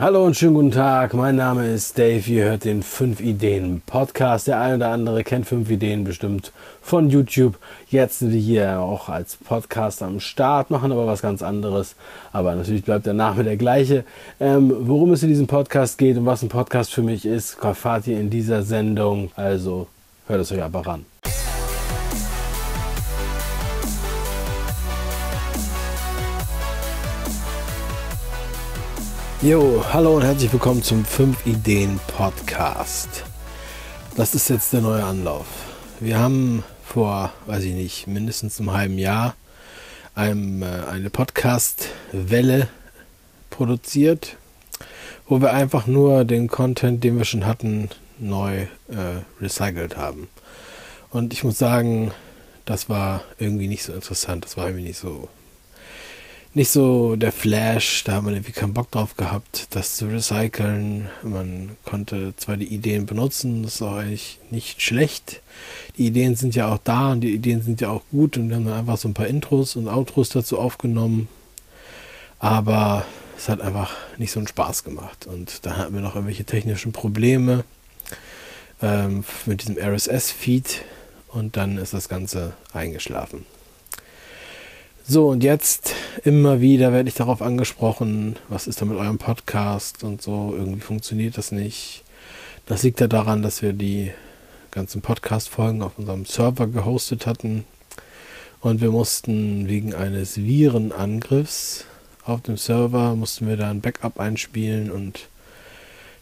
Hallo und schönen guten Tag. Mein Name ist Dave. Ihr hört den 5 Ideen Podcast. Der eine oder andere kennt 5 Ideen bestimmt von YouTube. Jetzt sind wir hier auch als Podcast am Start, machen aber was ganz anderes. Aber natürlich bleibt der Name der gleiche. Ähm, worum es in diesem Podcast geht und was ein Podcast für mich ist, erfahrt ihr in dieser Sendung. Also hört es euch aber ran. Jo, hallo und herzlich willkommen zum 5 Ideen Podcast. Das ist jetzt der neue Anlauf. Wir haben vor, weiß ich nicht, mindestens einem halben Jahr einem, äh, eine Podcast-Welle produziert, wo wir einfach nur den Content, den wir schon hatten, neu äh, recycelt haben. Und ich muss sagen, das war irgendwie nicht so interessant, das war irgendwie nicht so nicht so der Flash, da hat man irgendwie keinen Bock drauf gehabt, das zu recyceln. Man konnte zwar die Ideen benutzen, das ist auch eigentlich nicht schlecht. Die Ideen sind ja auch da und die Ideen sind ja auch gut und wir haben dann einfach so ein paar Intros und Outros dazu aufgenommen. Aber es hat einfach nicht so einen Spaß gemacht. Und dann hatten wir noch irgendwelche technischen Probleme ähm, mit diesem RSS-Feed und dann ist das Ganze eingeschlafen. So, und jetzt immer wieder werde ich darauf angesprochen, was ist da mit eurem Podcast und so, irgendwie funktioniert das nicht. Das liegt ja daran, dass wir die ganzen Podcast-Folgen auf unserem Server gehostet hatten. Und wir mussten wegen eines Virenangriffs auf dem Server, mussten wir da ein Backup einspielen und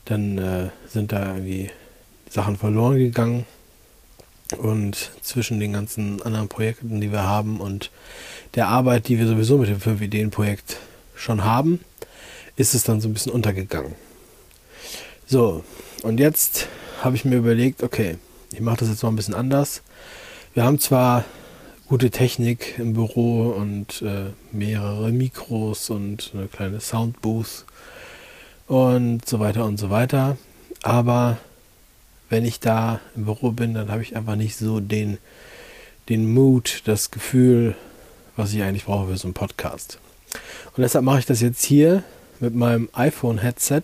dann äh, sind da irgendwie Sachen verloren gegangen und zwischen den ganzen anderen Projekten, die wir haben und der Arbeit, die wir sowieso mit dem 5-Ideen-Projekt schon haben, ist es dann so ein bisschen untergegangen. So, und jetzt habe ich mir überlegt, okay, ich mache das jetzt mal ein bisschen anders. Wir haben zwar gute Technik im Büro und äh, mehrere Mikros und eine kleine Soundbooth und so weiter und so weiter, aber wenn ich da im Büro bin, dann habe ich einfach nicht so den, den Mut, das Gefühl, was ich eigentlich brauche für so einen Podcast. Und deshalb mache ich das jetzt hier mit meinem iPhone-Headset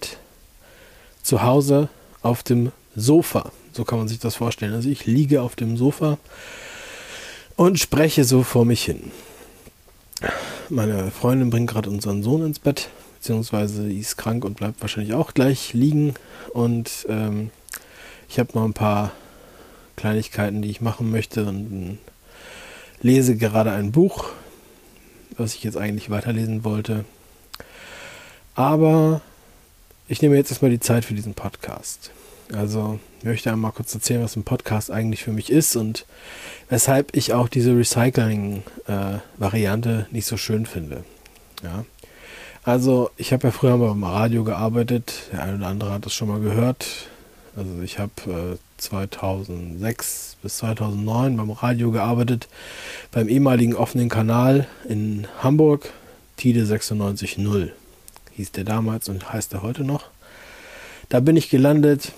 zu Hause auf dem Sofa. So kann man sich das vorstellen. Also ich liege auf dem Sofa und spreche so vor mich hin. Meine Freundin bringt gerade unseren Sohn ins Bett, beziehungsweise ist krank und bleibt wahrscheinlich auch gleich liegen. Und ähm, ich habe noch ein paar Kleinigkeiten, die ich machen möchte und lese gerade ein Buch was ich jetzt eigentlich weiterlesen wollte. Aber ich nehme jetzt erstmal die Zeit für diesen Podcast. Also ich möchte einmal kurz erzählen, was ein Podcast eigentlich für mich ist und weshalb ich auch diese Recycling-Variante nicht so schön finde. Ja. Also ich habe ja früher mal beim Radio gearbeitet, der eine oder andere hat das schon mal gehört. Also ich habe äh, 2006 bis 2009 beim Radio gearbeitet, beim ehemaligen offenen Kanal in Hamburg, Tide 96.0 hieß der damals und heißt er heute noch. Da bin ich gelandet,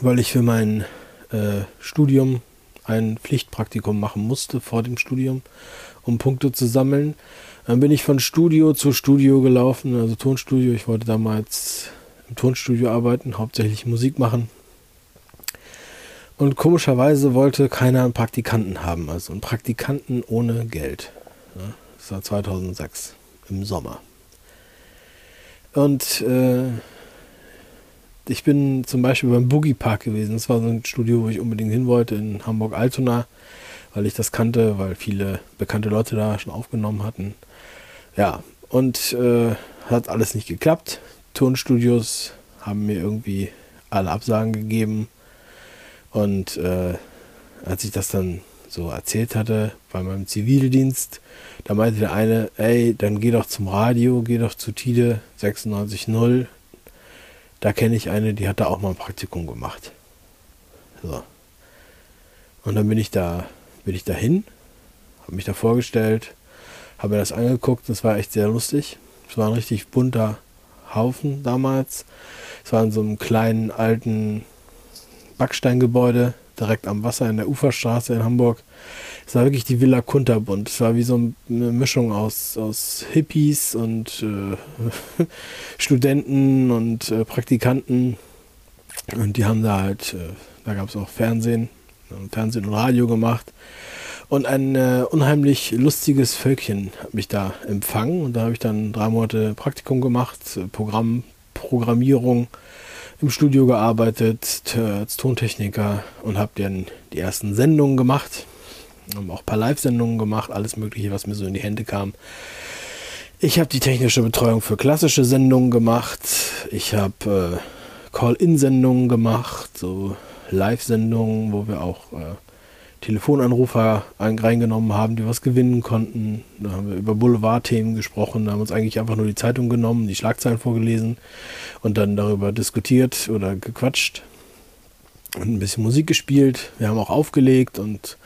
weil ich für mein äh, Studium ein Pflichtpraktikum machen musste vor dem Studium, um Punkte zu sammeln. Dann bin ich von Studio zu Studio gelaufen, also Tonstudio. Ich wollte damals im Tonstudio arbeiten, hauptsächlich Musik machen. Und komischerweise wollte keiner einen Praktikanten haben, also einen Praktikanten ohne Geld. das war 2006 im Sommer. Und äh, ich bin zum Beispiel beim Boogie Park gewesen. Das war so ein Studio, wo ich unbedingt hin wollte in Hamburg-Altona, weil ich das kannte, weil viele bekannte Leute da schon aufgenommen hatten. Ja, und äh, hat alles nicht geklappt. Tonstudios haben mir irgendwie alle Absagen gegeben. Und äh, als ich das dann so erzählt hatte bei meinem Zivildienst, da meinte der eine, ey, dann geh doch zum Radio, geh doch zu Tide 96.0. Da kenne ich eine, die hat da auch mal ein Praktikum gemacht. So. Und dann bin ich da, bin ich dahin, habe mich da vorgestellt, habe mir das angeguckt, das war echt sehr lustig. Es war ein richtig bunter Haufen damals. Es war in so einem kleinen alten Backsteingebäude direkt am Wasser in der Uferstraße in Hamburg. Es war wirklich die Villa Kunterbund. Es war wie so eine Mischung aus, aus Hippies und äh, Studenten und äh, Praktikanten. Und die haben da halt, äh, da gab es auch Fernsehen, Fernsehen und Radio gemacht. Und ein äh, unheimlich lustiges Völkchen hat mich da empfangen. Und da habe ich dann drei Monate Praktikum gemacht, Programm, Programmierung im Studio gearbeitet als Tontechniker und habe dann die ersten Sendungen gemacht. Haben auch ein paar Live-Sendungen gemacht, alles Mögliche, was mir so in die Hände kam. Ich habe die technische Betreuung für klassische Sendungen gemacht. Ich habe äh, Call-In-Sendungen gemacht, so Live-Sendungen, wo wir auch äh, Telefonanrufer reingenommen haben, die was gewinnen konnten. Da haben wir über Boulevardthemen gesprochen, da haben uns eigentlich einfach nur die Zeitung genommen, die Schlagzeilen vorgelesen und dann darüber diskutiert oder gequatscht und ein bisschen Musik gespielt. Wir haben auch aufgelegt und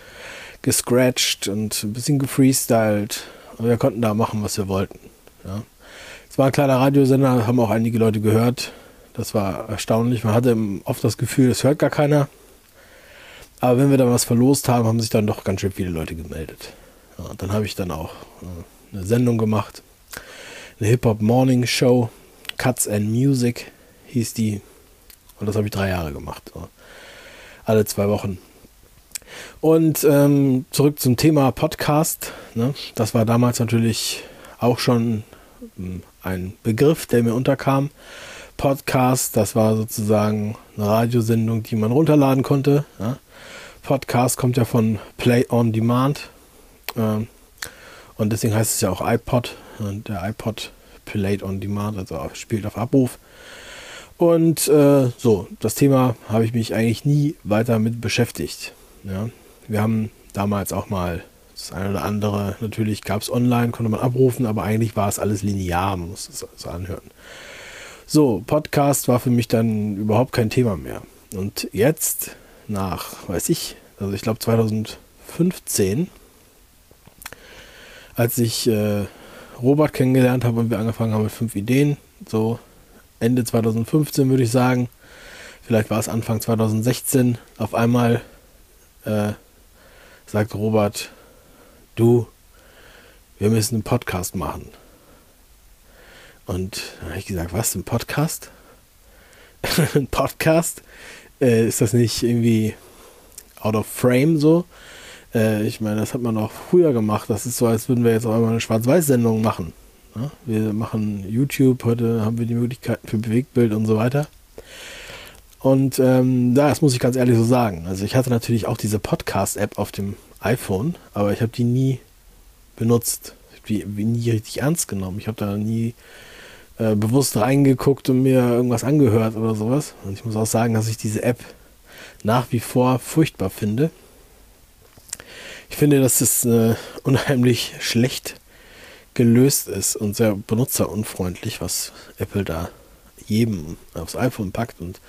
gescratcht und ein bisschen gefreestylt. Und wir konnten da machen, was wir wollten. Ja. Es war ein kleiner Radiosender, haben auch einige Leute gehört. Das war erstaunlich. Man hatte oft das Gefühl, es hört gar keiner. Aber wenn wir dann was verlost haben, haben sich dann doch ganz schön viele Leute gemeldet. Ja, dann habe ich dann auch äh, eine Sendung gemacht. Eine Hip-Hop Morning Show. Cuts and Music hieß die. Und das habe ich drei Jahre gemacht. So. Alle zwei Wochen. Und ähm, zurück zum Thema Podcast. Ne? Das war damals natürlich auch schon ähm, ein Begriff, der mir unterkam. Podcast, das war sozusagen eine Radiosendung, die man runterladen konnte. Ja? Podcast kommt ja von Play on Demand. Ähm, und deswegen heißt es ja auch iPod. Und der iPod Played on Demand, also spielt auf Abruf. Und äh, so, das Thema habe ich mich eigentlich nie weiter mit beschäftigt. Ja. Wir haben damals auch mal das eine oder andere, natürlich gab es online, konnte man abrufen, aber eigentlich war es alles linear, man muss es so anhören. So, Podcast war für mich dann überhaupt kein Thema mehr. Und jetzt nach, weiß ich, also ich glaube 2015, als ich äh, Robert kennengelernt habe und wir angefangen haben mit fünf Ideen, so Ende 2015 würde ich sagen, vielleicht war es Anfang 2016, auf einmal äh, sagt Robert, du, wir müssen einen Podcast machen. Und dann habe ich gesagt, was, ein Podcast? ein Podcast? Äh, ist das nicht irgendwie out of frame so? Äh, ich meine, das hat man auch früher gemacht. Das ist so, als würden wir jetzt auch einmal eine Schwarz-Weiß-Sendung machen. Ja? Wir machen YouTube, heute haben wir die Möglichkeiten für Bewegtbild und so weiter. Und ähm, das muss ich ganz ehrlich so sagen. Also ich hatte natürlich auch diese Podcast-App auf dem iPhone, aber ich habe die nie benutzt. Ich habe die nie richtig ernst genommen. Ich habe da nie äh, bewusst reingeguckt und mir irgendwas angehört oder sowas. Und ich muss auch sagen, dass ich diese App nach wie vor furchtbar finde. Ich finde, dass es äh, unheimlich schlecht gelöst ist und sehr benutzerunfreundlich, was Apple da jedem aufs iPhone packt und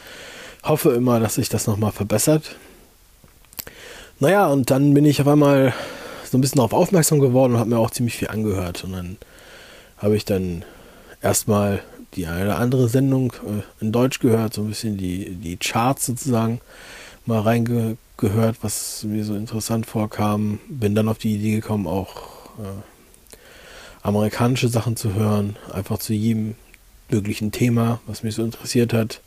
hoffe immer, dass sich das nochmal verbessert. Naja, und dann bin ich auf einmal so ein bisschen darauf aufmerksam geworden und habe mir auch ziemlich viel angehört. Und dann habe ich dann erstmal die eine oder andere Sendung äh, in Deutsch gehört, so ein bisschen die, die Charts sozusagen mal reingehört, was mir so interessant vorkam. Bin dann auf die Idee gekommen, auch äh, amerikanische Sachen zu hören, einfach zu jedem möglichen Thema, was mich so interessiert hat.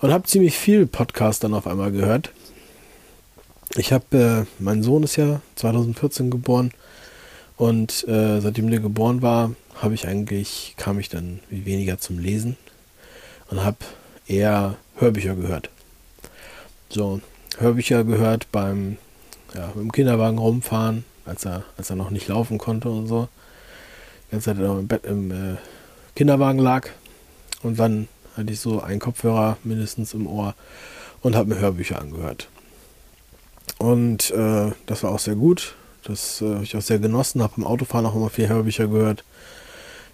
Und habe ziemlich viel Podcast dann auf einmal gehört. Ich habe, äh, mein Sohn ist ja 2014 geboren und äh, seitdem der geboren war, habe ich eigentlich, kam ich dann weniger zum Lesen und habe eher Hörbücher gehört. So, Hörbücher gehört beim ja, dem Kinderwagen rumfahren, als er, als er noch nicht laufen konnte und so. Die ganze Zeit im Bett im äh, Kinderwagen lag. Und dann hatte ich so einen Kopfhörer mindestens im Ohr und habe mir Hörbücher angehört. Und äh, das war auch sehr gut. Das äh, habe ich auch sehr genossen. Habe im Autofahren auch immer viel Hörbücher gehört.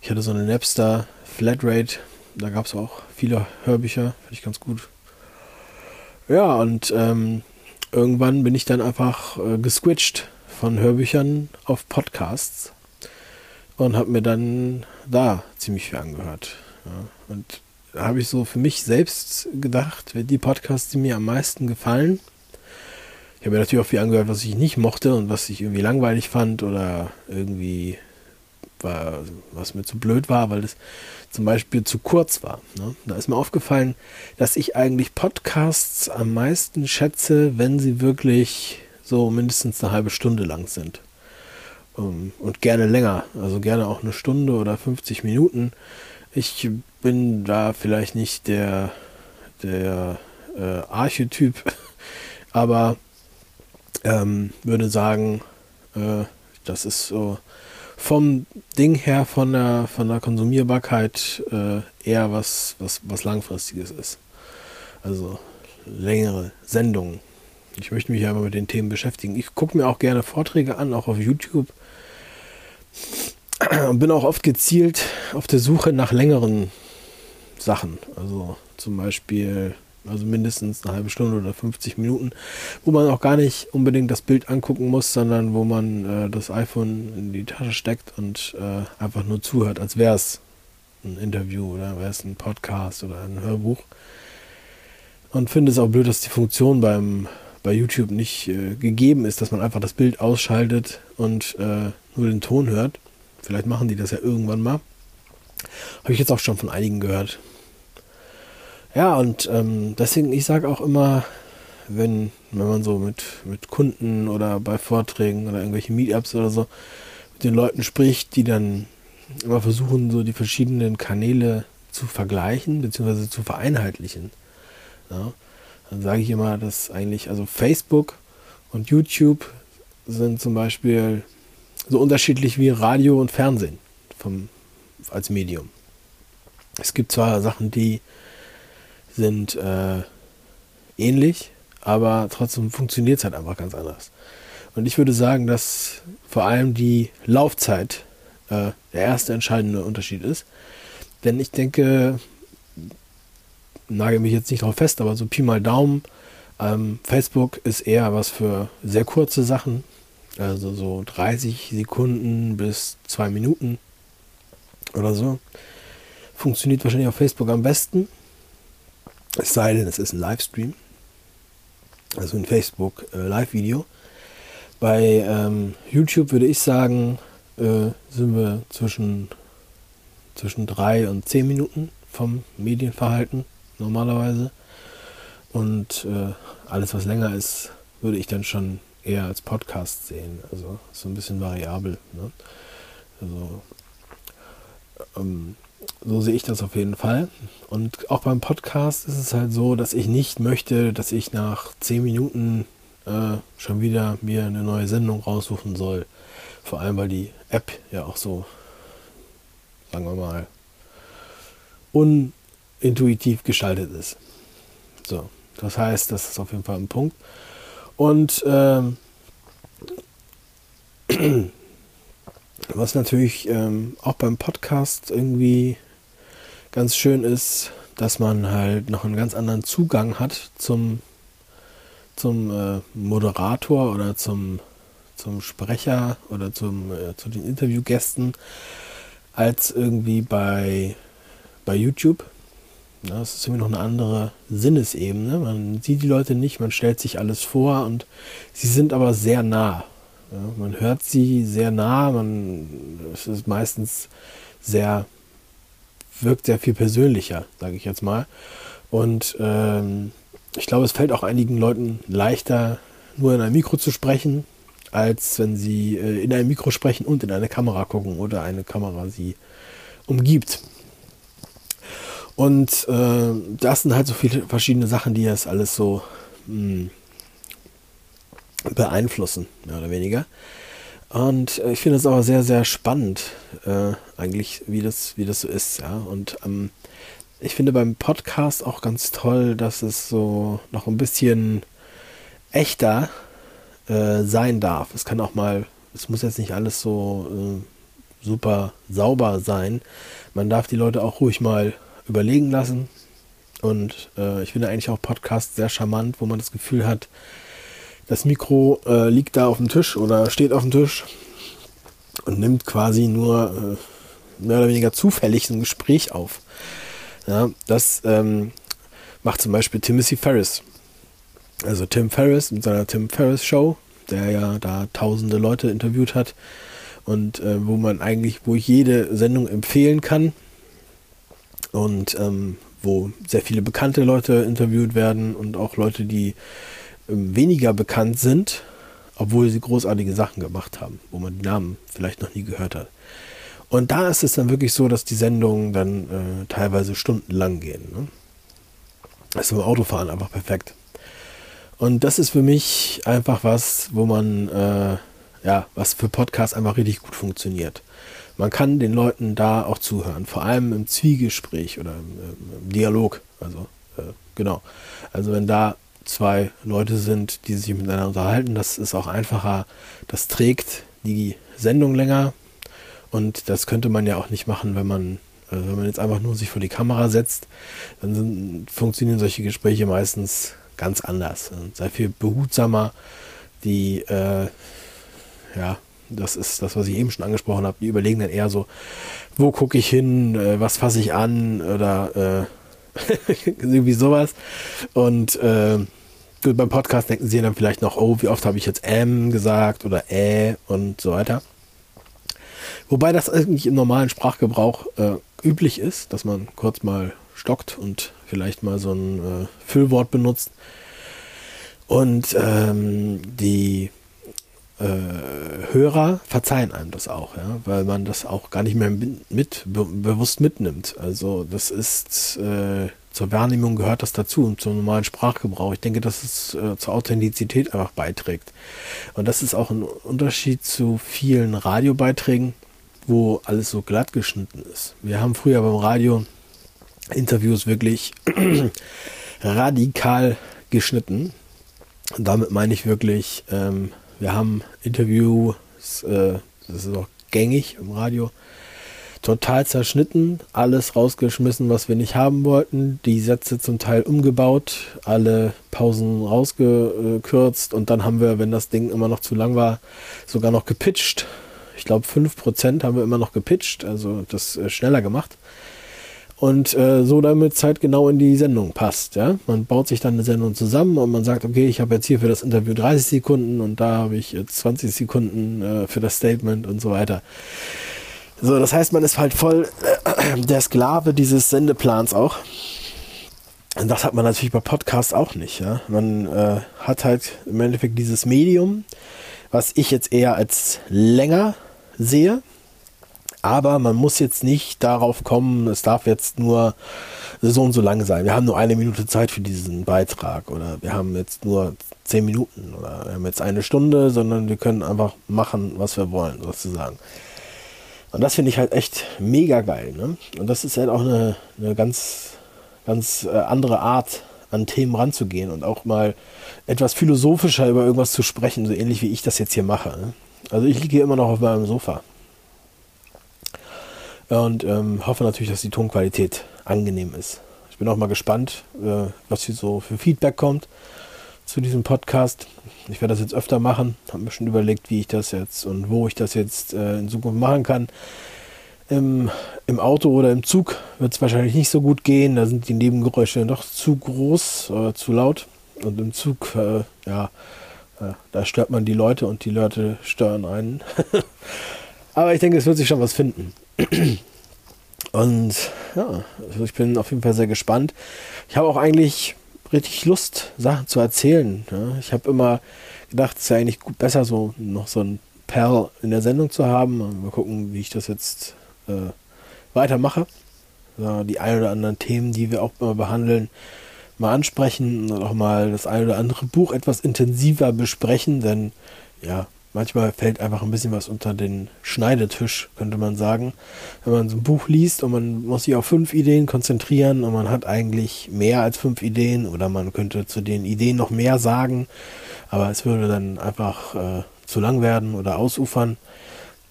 Ich hatte so eine Napster Flatrate, da gab es auch viele Hörbücher, finde ich ganz gut. Ja, und ähm, irgendwann bin ich dann einfach äh, geswitcht von Hörbüchern auf Podcasts und habe mir dann da ziemlich viel angehört. Ja. Und da habe ich so für mich selbst gedacht, die Podcasts, die mir am meisten gefallen, Ich habe mir natürlich auch viel angehört, was ich nicht mochte und was ich irgendwie langweilig fand oder irgendwie war, was mir zu blöd war, weil es zum Beispiel zu kurz war. Ne? Da ist mir aufgefallen, dass ich eigentlich Podcasts am meisten schätze, wenn sie wirklich so mindestens eine halbe Stunde lang sind. Um, ähm, und gerne länger, also gerne auch eine Stunde oder 50 Minuten. Ich bin da vielleicht nicht der, der äh, Archetyp, aber ähm, würde sagen, äh, das ist so vom Ding her, von der, von der Konsumierbarkeit äh, eher was, was, was Langfristiges ist. Also längere Sendungen. Ich möchte mich ja immer mit den Themen beschäftigen. Ich gucke mir auch gerne Vorträge an, auch auf YouTube. Und bin auch oft gezielt auf der Suche nach längeren Sachen. Also zum Beispiel also mindestens eine halbe Stunde oder 50 Minuten, wo man auch gar nicht unbedingt das Bild angucken muss, sondern wo man äh, das iPhone in die Tasche steckt und äh, einfach nur zuhört, als wäre es ein Interview oder wäre es ein Podcast oder ein Hörbuch. Und finde es auch blöd, dass die Funktion beim, bei YouTube nicht äh, gegeben ist, dass man einfach das Bild ausschaltet und äh, nur den Ton hört. Vielleicht machen die das ja irgendwann mal. Habe ich jetzt auch schon von einigen gehört. Ja, und ähm, deswegen, ich sage auch immer, wenn, wenn man so mit, mit Kunden oder bei Vorträgen oder irgendwelchen Meetups oder so mit den Leuten spricht, die dann immer versuchen, so die verschiedenen Kanäle zu vergleichen bzw. zu vereinheitlichen. Ja, dann sage ich immer, dass eigentlich, also Facebook und YouTube sind zum Beispiel so unterschiedlich wie Radio und Fernsehen vom, als Medium. Es gibt zwar Sachen, die sind äh, ähnlich, aber trotzdem funktioniert es halt einfach ganz anders. Und ich würde sagen, dass vor allem die Laufzeit äh, der erste entscheidende Unterschied ist. Denn ich denke, nagel mich jetzt nicht drauf fest, aber so Pi mal Daumen, ähm, Facebook ist eher was für sehr kurze Sachen, also so 30 Sekunden bis zwei Minuten oder so. Funktioniert wahrscheinlich auf Facebook am besten. Es sei denn, es ist ein Livestream, also ein Facebook äh. Bei ähm, YouTube würde ich sagen, äh, sind wir zwischen, zwischen drei und zehn Minuten vom Medienverhalten normalerweise. Und äh, alles, was länger ist, würde ich dann schon eher als Podcast sehen. Also so ein bisschen variabel. Ne? Also ähm, so sehe ich das auf jeden Fall. Und auch beim Podcast ist es halt so, dass ich nicht möchte, dass ich nach 10 Minuten äh, schon wieder mir eine neue Sendung raussuchen soll. Vor allem, weil die App ja auch so, sagen wir mal, unintuitiv gestaltet ist. So, das heißt, das ist auf jeden Fall ein Punkt. Und ähm, was natürlich ähm, auch beim Podcast irgendwie ganz schön ist, dass man halt noch einen ganz anderen Zugang hat zum, zum äh, Moderator oder zum, zum Sprecher oder zum, äh, zu den Interviewgästen als irgendwie bei, bei YouTube. Das ist irgendwie noch eine andere Sinnesebene. Man sieht die Leute nicht, man stellt sich alles vor und sie sind aber sehr nah. Ja, man hört sie sehr nah, man, es ist meistens sehr wirkt sehr viel persönlicher, sage ich jetzt mal. Und ähm, ich glaube, es fällt auch einigen Leuten leichter, nur in ein Mikro zu sprechen, als wenn sie äh, in ein Mikro sprechen und in eine Kamera gucken oder eine Kamera sie umgibt. Und äh, das sind halt so viele verschiedene Sachen, die das alles so mh, hm, beeinflussen, mehr oder weniger. Und äh, ich finde es aber sehr, sehr spannend, äh, eigentlich, wie das, wie das so ist, ja. Und ähm, ich finde beim Podcast auch ganz toll, dass es so noch ein bisschen echter äh, sein darf. Es kann auch mal, es muss jetzt nicht alles so äh, super sauber sein. Man darf die Leute auch ruhig mal überlegen lassen. Und äh, ich finde eigentlich auch Podcasts sehr charmant, wo man das Gefühl hat, das Mikro äh, liegt da auf dem Tisch oder steht auf dem Tisch und nimmt quasi nur äh, mehr oder weniger zufällig ein Gespräch auf. Ja, das ähm, macht zum Beispiel Timothy Ferris. Also Tim Ferriss mit seiner Tim Ferriss Show, der ja da tausende Leute interviewt hat und äh, wo man eigentlich, wo ich jede Sendung empfehlen kann und ähm, wo sehr viele bekannte Leute interviewt werden und auch Leute, die weniger bekannt sind, obwohl sie großartige Sachen gemacht haben, wo man die Namen vielleicht noch nie gehört hat. Und da ist es dann wirklich so, dass die Sendungen dann äh, teilweise stundenlang gehen. Ne? Das ist im Autofahren einfach perfekt. Und das ist für mich einfach was, wo man, äh, ja, was für Podcasts einfach richtig gut funktioniert. Man kann den Leuten da auch zuhören, vor allem im Zwiegespräch oder im, im Dialog. Also, äh, genau. Also, wenn da zwei Leute sind, die sich miteinander unterhalten, das ist auch einfacher. Das trägt die Sendung länger. Und das könnte man ja auch nicht machen, wenn man, also wenn man jetzt einfach nur sich vor die Kamera setzt, dann sind, funktionieren solche Gespräche meistens ganz anders und sehr viel behutsamer. Die, äh, ja, das ist das, was ich eben schon angesprochen habe. Die überlegen dann eher so, wo gucke ich hin, äh, was fasse ich an oder äh, irgendwie sowas. Und äh, beim Podcast denken sie dann vielleicht noch, oh, wie oft habe ich jetzt M gesagt oder Ä und so weiter. Wobei das eigentlich im normalen Sprachgebrauch äh, üblich ist, dass man kurz mal stockt und vielleicht mal so ein äh, Füllwort benutzt. Und ähm, die äh, Hörer verzeihen einem das auch, ja, weil man das auch gar nicht mehr mit, be bewusst mitnimmt. Also das ist äh, zur Wahrnehmung gehört das dazu und zum normalen Sprachgebrauch. Ich denke, dass es äh, zur Authentizität einfach beiträgt. Und das ist auch ein Unterschied zu vielen Radiobeiträgen, wo alles so glatt geschnitten ist. Wir haben früher beim Radio Interviews wirklich radikal geschnitten. Und damit meine ich wirklich, ähm, wir haben Interviews, äh, das ist auch gängig im Radio, total zerschnitten, alles rausgeschmissen, was wir nicht haben wollten, die Sätze zum Teil umgebaut, alle Pausen rausgekürzt und dann haben wir, wenn das Ding immer noch zu lang war, sogar noch gepitcht. Ich glaube, 5% haben wir immer noch gepitcht, also das äh, schneller gemacht und äh, so damit Zeit genau in die Sendung passt. Ja? Man baut sich dann eine Sendung zusammen und man sagt, okay, ich habe jetzt hier für das Interview 30 Sekunden und da habe ich jetzt 20 Sekunden äh, für das Statement und so weiter. So, das heißt, man ist halt voll äh, der Sklave dieses Sendeplans auch. Und das hat man natürlich bei Podcasts auch nicht. Ja? Man äh, hat halt im Endeffekt dieses Medium, was ich jetzt eher als länger sehe aber man muss jetzt nicht darauf kommen, es darf jetzt nur so und so lang sein. Wir haben nur eine Minute Zeit für diesen Beitrag oder wir haben jetzt nur zehn Minuten oder wir haben jetzt eine Stunde, sondern wir können einfach machen, was wir wollen, sozusagen. Und das finde ich halt echt mega geil. Ne? Und das ist halt auch eine, eine ganz, ganz äh, andere Art, an Themen ranzugehen und auch mal etwas philosophischer über irgendwas zu sprechen, so ähnlich wie ich das jetzt hier mache. Ne? Also ich liege hier immer noch auf meinem Sofa und ähm, hoffe natürlich, dass die Tonqualität angenehm ist. Ich bin auch mal gespannt, äh, was hier so für Feedback kommt zu diesem Podcast. Ich werde das jetzt öfter machen. Habe mir schon überlegt, wie ich das jetzt und wo ich das jetzt äh, in Zukunft machen kann. Im, Im, Auto oder im Zug wird es wahrscheinlich nicht so gut gehen. Da sind die Nebengeräusche doch zu groß oder zu laut. Und im Zug, äh, ja, äh, da stört man die Leute und die Leute stören einen. Aber ich denke, es wird sich schon was finden. Und ja, also ich bin auf jeden Fall sehr gespannt. Ich habe auch eigentlich richtig Lust, Sachen zu erzählen. Ja. Ich habe immer gedacht, es ist ja eigentlich gut, besser, so noch so ein Perl in der Sendung zu haben. Mal gucken, wie ich das jetzt äh, weitermache. Ja, die ein oder anderen Themen, die wir auch mal behandeln, mal ansprechen und auch mal das ein oder andere Buch etwas intensiver besprechen, denn ja, manchmal fällt einfach ein bisschen was unter den Schneidetisch, könnte man sagen. Wenn man so ein Buch liest und man muss sich auf fünf Ideen konzentrieren und man hat eigentlich mehr als fünf Ideen oder man könnte zu den Ideen noch mehr sagen, aber es würde dann einfach äh, zu lang werden oder ausufern.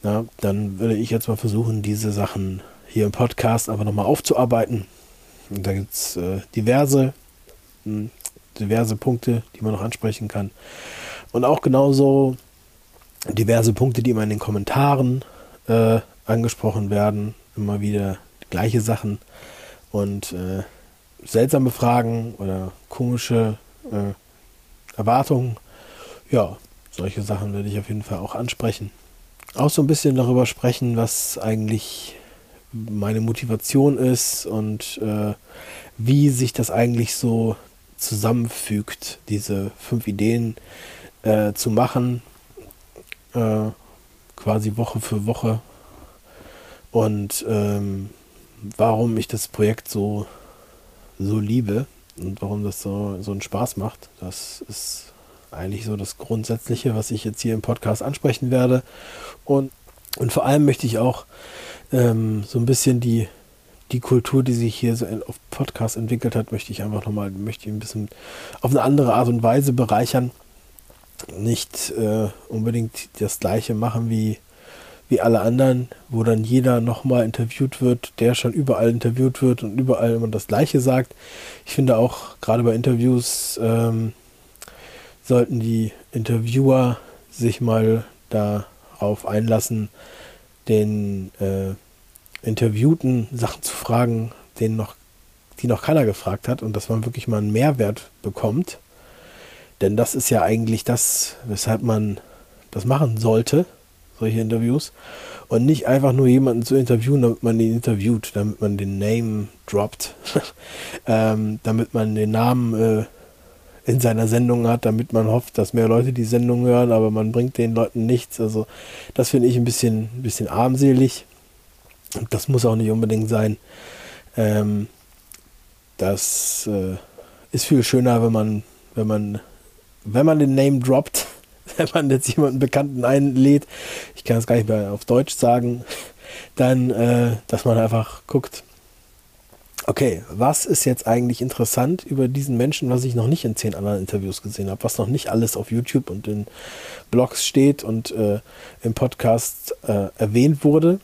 Ja, dann würde ich jetzt mal versuchen, diese Sachen hier im Podcast einfach nochmal aufzuarbeiten. Und da gibt es äh, diverse, hm, diverse Punkte, die man noch ansprechen kann. Und auch genauso diverse Punkte, die immer in den Kommentaren äh, angesprochen werden, immer wieder gleiche Sachen und äh, seltsame Fragen oder komische äh, Erwartungen. Ja, solche Sachen werde ich auf jeden Fall auch ansprechen. Auch so ein bisschen darüber sprechen, was eigentlich meine Motivation ist und äh, wie sich das eigentlich so zusammenfügt, diese fünf Ideen äh, zu machen, äh, quasi Woche für Woche. Und ähm, warum ich das Projekt so, so liebe und warum das so, so einen Spaß macht, das ist eigentlich so das Grundsätzliche, was ich jetzt hier im Podcast ansprechen werde. Und, und vor allem möchte ich auch ähm, so ein bisschen die, die Kultur, die sich hier so in, auf Podcast entwickelt hat, möchte ich einfach nochmal, möchte ich ein bisschen auf eine andere Art und Weise bereichern. Nicht äh, unbedingt das gleiche machen wie, wie alle anderen, wo dann jeder nochmal interviewt wird, der schon überall interviewt wird und überall immer das gleiche sagt. Ich finde auch, gerade bei Interviews ähm, sollten die Interviewer sich mal darauf einlassen, den äh, Interviewten Sachen zu fragen, denen noch, die noch keiner gefragt hat und dass man wirklich mal einen Mehrwert bekommt. Denn das ist ja eigentlich das, weshalb man das machen sollte, solche Interviews. Und nicht einfach nur jemanden zu interviewen, damit man ihn interviewt, damit man den Name droppt, ähm, damit man den Namen äh, in seiner Sendung hat, damit man hofft, dass mehr Leute die Sendung hören, aber man bringt den Leuten nichts. Also das finde ich ein bisschen, ein bisschen armselig. Das muss auch nicht unbedingt sein. Ähm, das äh, ist viel schöner, wenn man, wenn man, wenn man den Name droppt, wenn man jetzt jemanden Bekannten einlädt, ich kann es gar nicht mehr auf Deutsch sagen, dann, äh, dass man einfach guckt, okay, was ist jetzt eigentlich interessant über diesen Menschen, was ich noch nicht in zehn anderen Interviews gesehen habe, was noch nicht alles auf YouTube und in Blogs steht und äh, im Podcast äh, erwähnt wurde.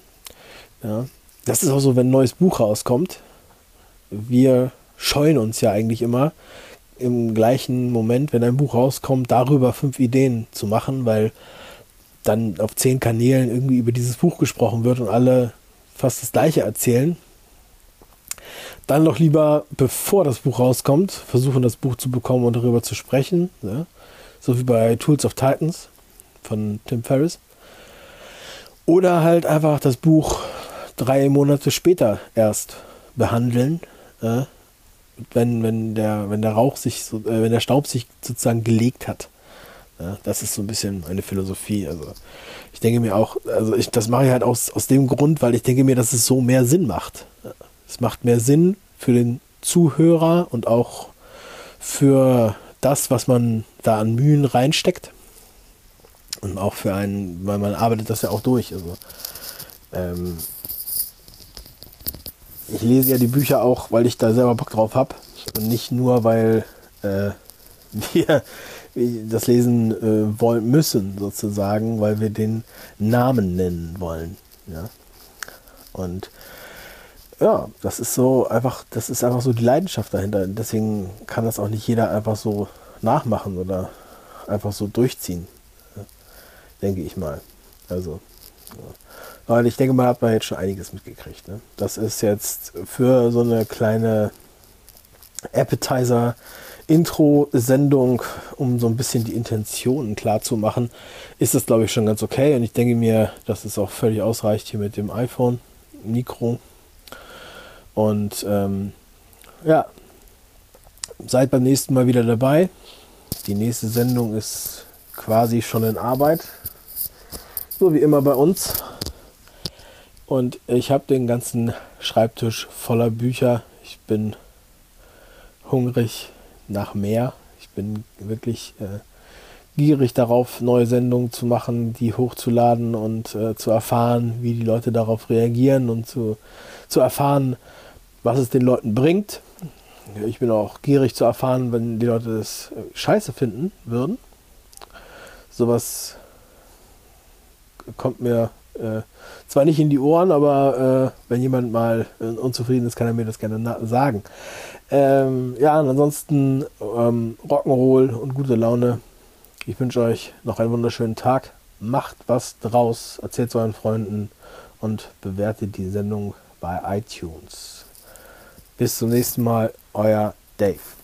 Ja. Das ist auch so, wenn ein neues Buch rauskommt. Wir scheuen uns ja eigentlich immer im gleichen Moment, wenn ein Buch rauskommt, darüber fünf Ideen zu machen, weil dann auf zehn Kanälen irgendwie über dieses Buch gesprochen wird und alle fast das gleiche erzählen dann noch lieber, bevor das Buch rauskommt, versuchen das Buch zu bekommen und darüber zu sprechen. Ja? So wie bei Tools of Titans von Tim Ferriss. Oder halt einfach das Buch drei Monate später erst behandeln. Ja? Wenn, wenn, der, wenn der Rauch sich, so, äh, wenn der Staub sich sozusagen gelegt hat. Ja, das ist so ein bisschen eine Philosophie. Also ich denke mir auch, also ich, das mache ich halt aus, aus dem Grund, weil ich denke mir, dass es so mehr Sinn macht. Es macht mehr Sinn für den Zuhörer und auch für das, was man da an Mühen reinsteckt. Und auch für einen, weil man arbeitet das ja auch durch. Also, ähm, ich lese ja die Bücher auch, weil ich da selber Bock drauf habe. Und nicht nur, weil äh, wir das lesen äh, wollen müssen, sozusagen, weil wir den Namen nennen wollen. Ja? Und ja, das ist so einfach, das ist einfach so die Leidenschaft dahinter. Deswegen kann das auch nicht jeder einfach so nachmachen oder einfach so durchziehen. Denke ich mal. Also. Ja. Aber ich denke mal, hat man jetzt schon einiges mitgekriegt. Ne? Das ist jetzt für so eine kleine Appetizer-Intro-Sendung, um so ein bisschen die Intentionen klar zu machen, ist das, glaube ich, schon ganz okay. Und ich denke mir, dass es auch völlig ausreicht hier mit dem iPhone. Mikro und ähm, ja, seid beim nächsten Mal wieder dabei. Die nächste Sendung ist quasi schon in Arbeit. So wie immer bei uns. Und ich habe den ganzen Schreibtisch voller Bücher. Ich bin hungrig nach mehr. Ich bin wirklich äh, gierig darauf, neue Sendungen zu machen, die hochzuladen und äh, zu erfahren, wie die Leute darauf reagieren und zu, zu erfahren, was es den Leuten bringt. Ich bin auch gierig zu erfahren, wenn die Leute das äh, scheiße finden würden. Sowas kommt mir äh, zwar nicht in die Ohren, aber äh, wenn jemand mal äh, unzufrieden ist, kann er mir das gerne sagen. Ähm, ja, und ansonsten ähm, Rock'n'Roll und gute Laune. Ich wünsche euch noch einen wunderschönen Tag. Macht was draus, erzählt es euren Freunden und bewertet die Sendung bei iTunes. Bis zum nächsten Mal, euer Dave.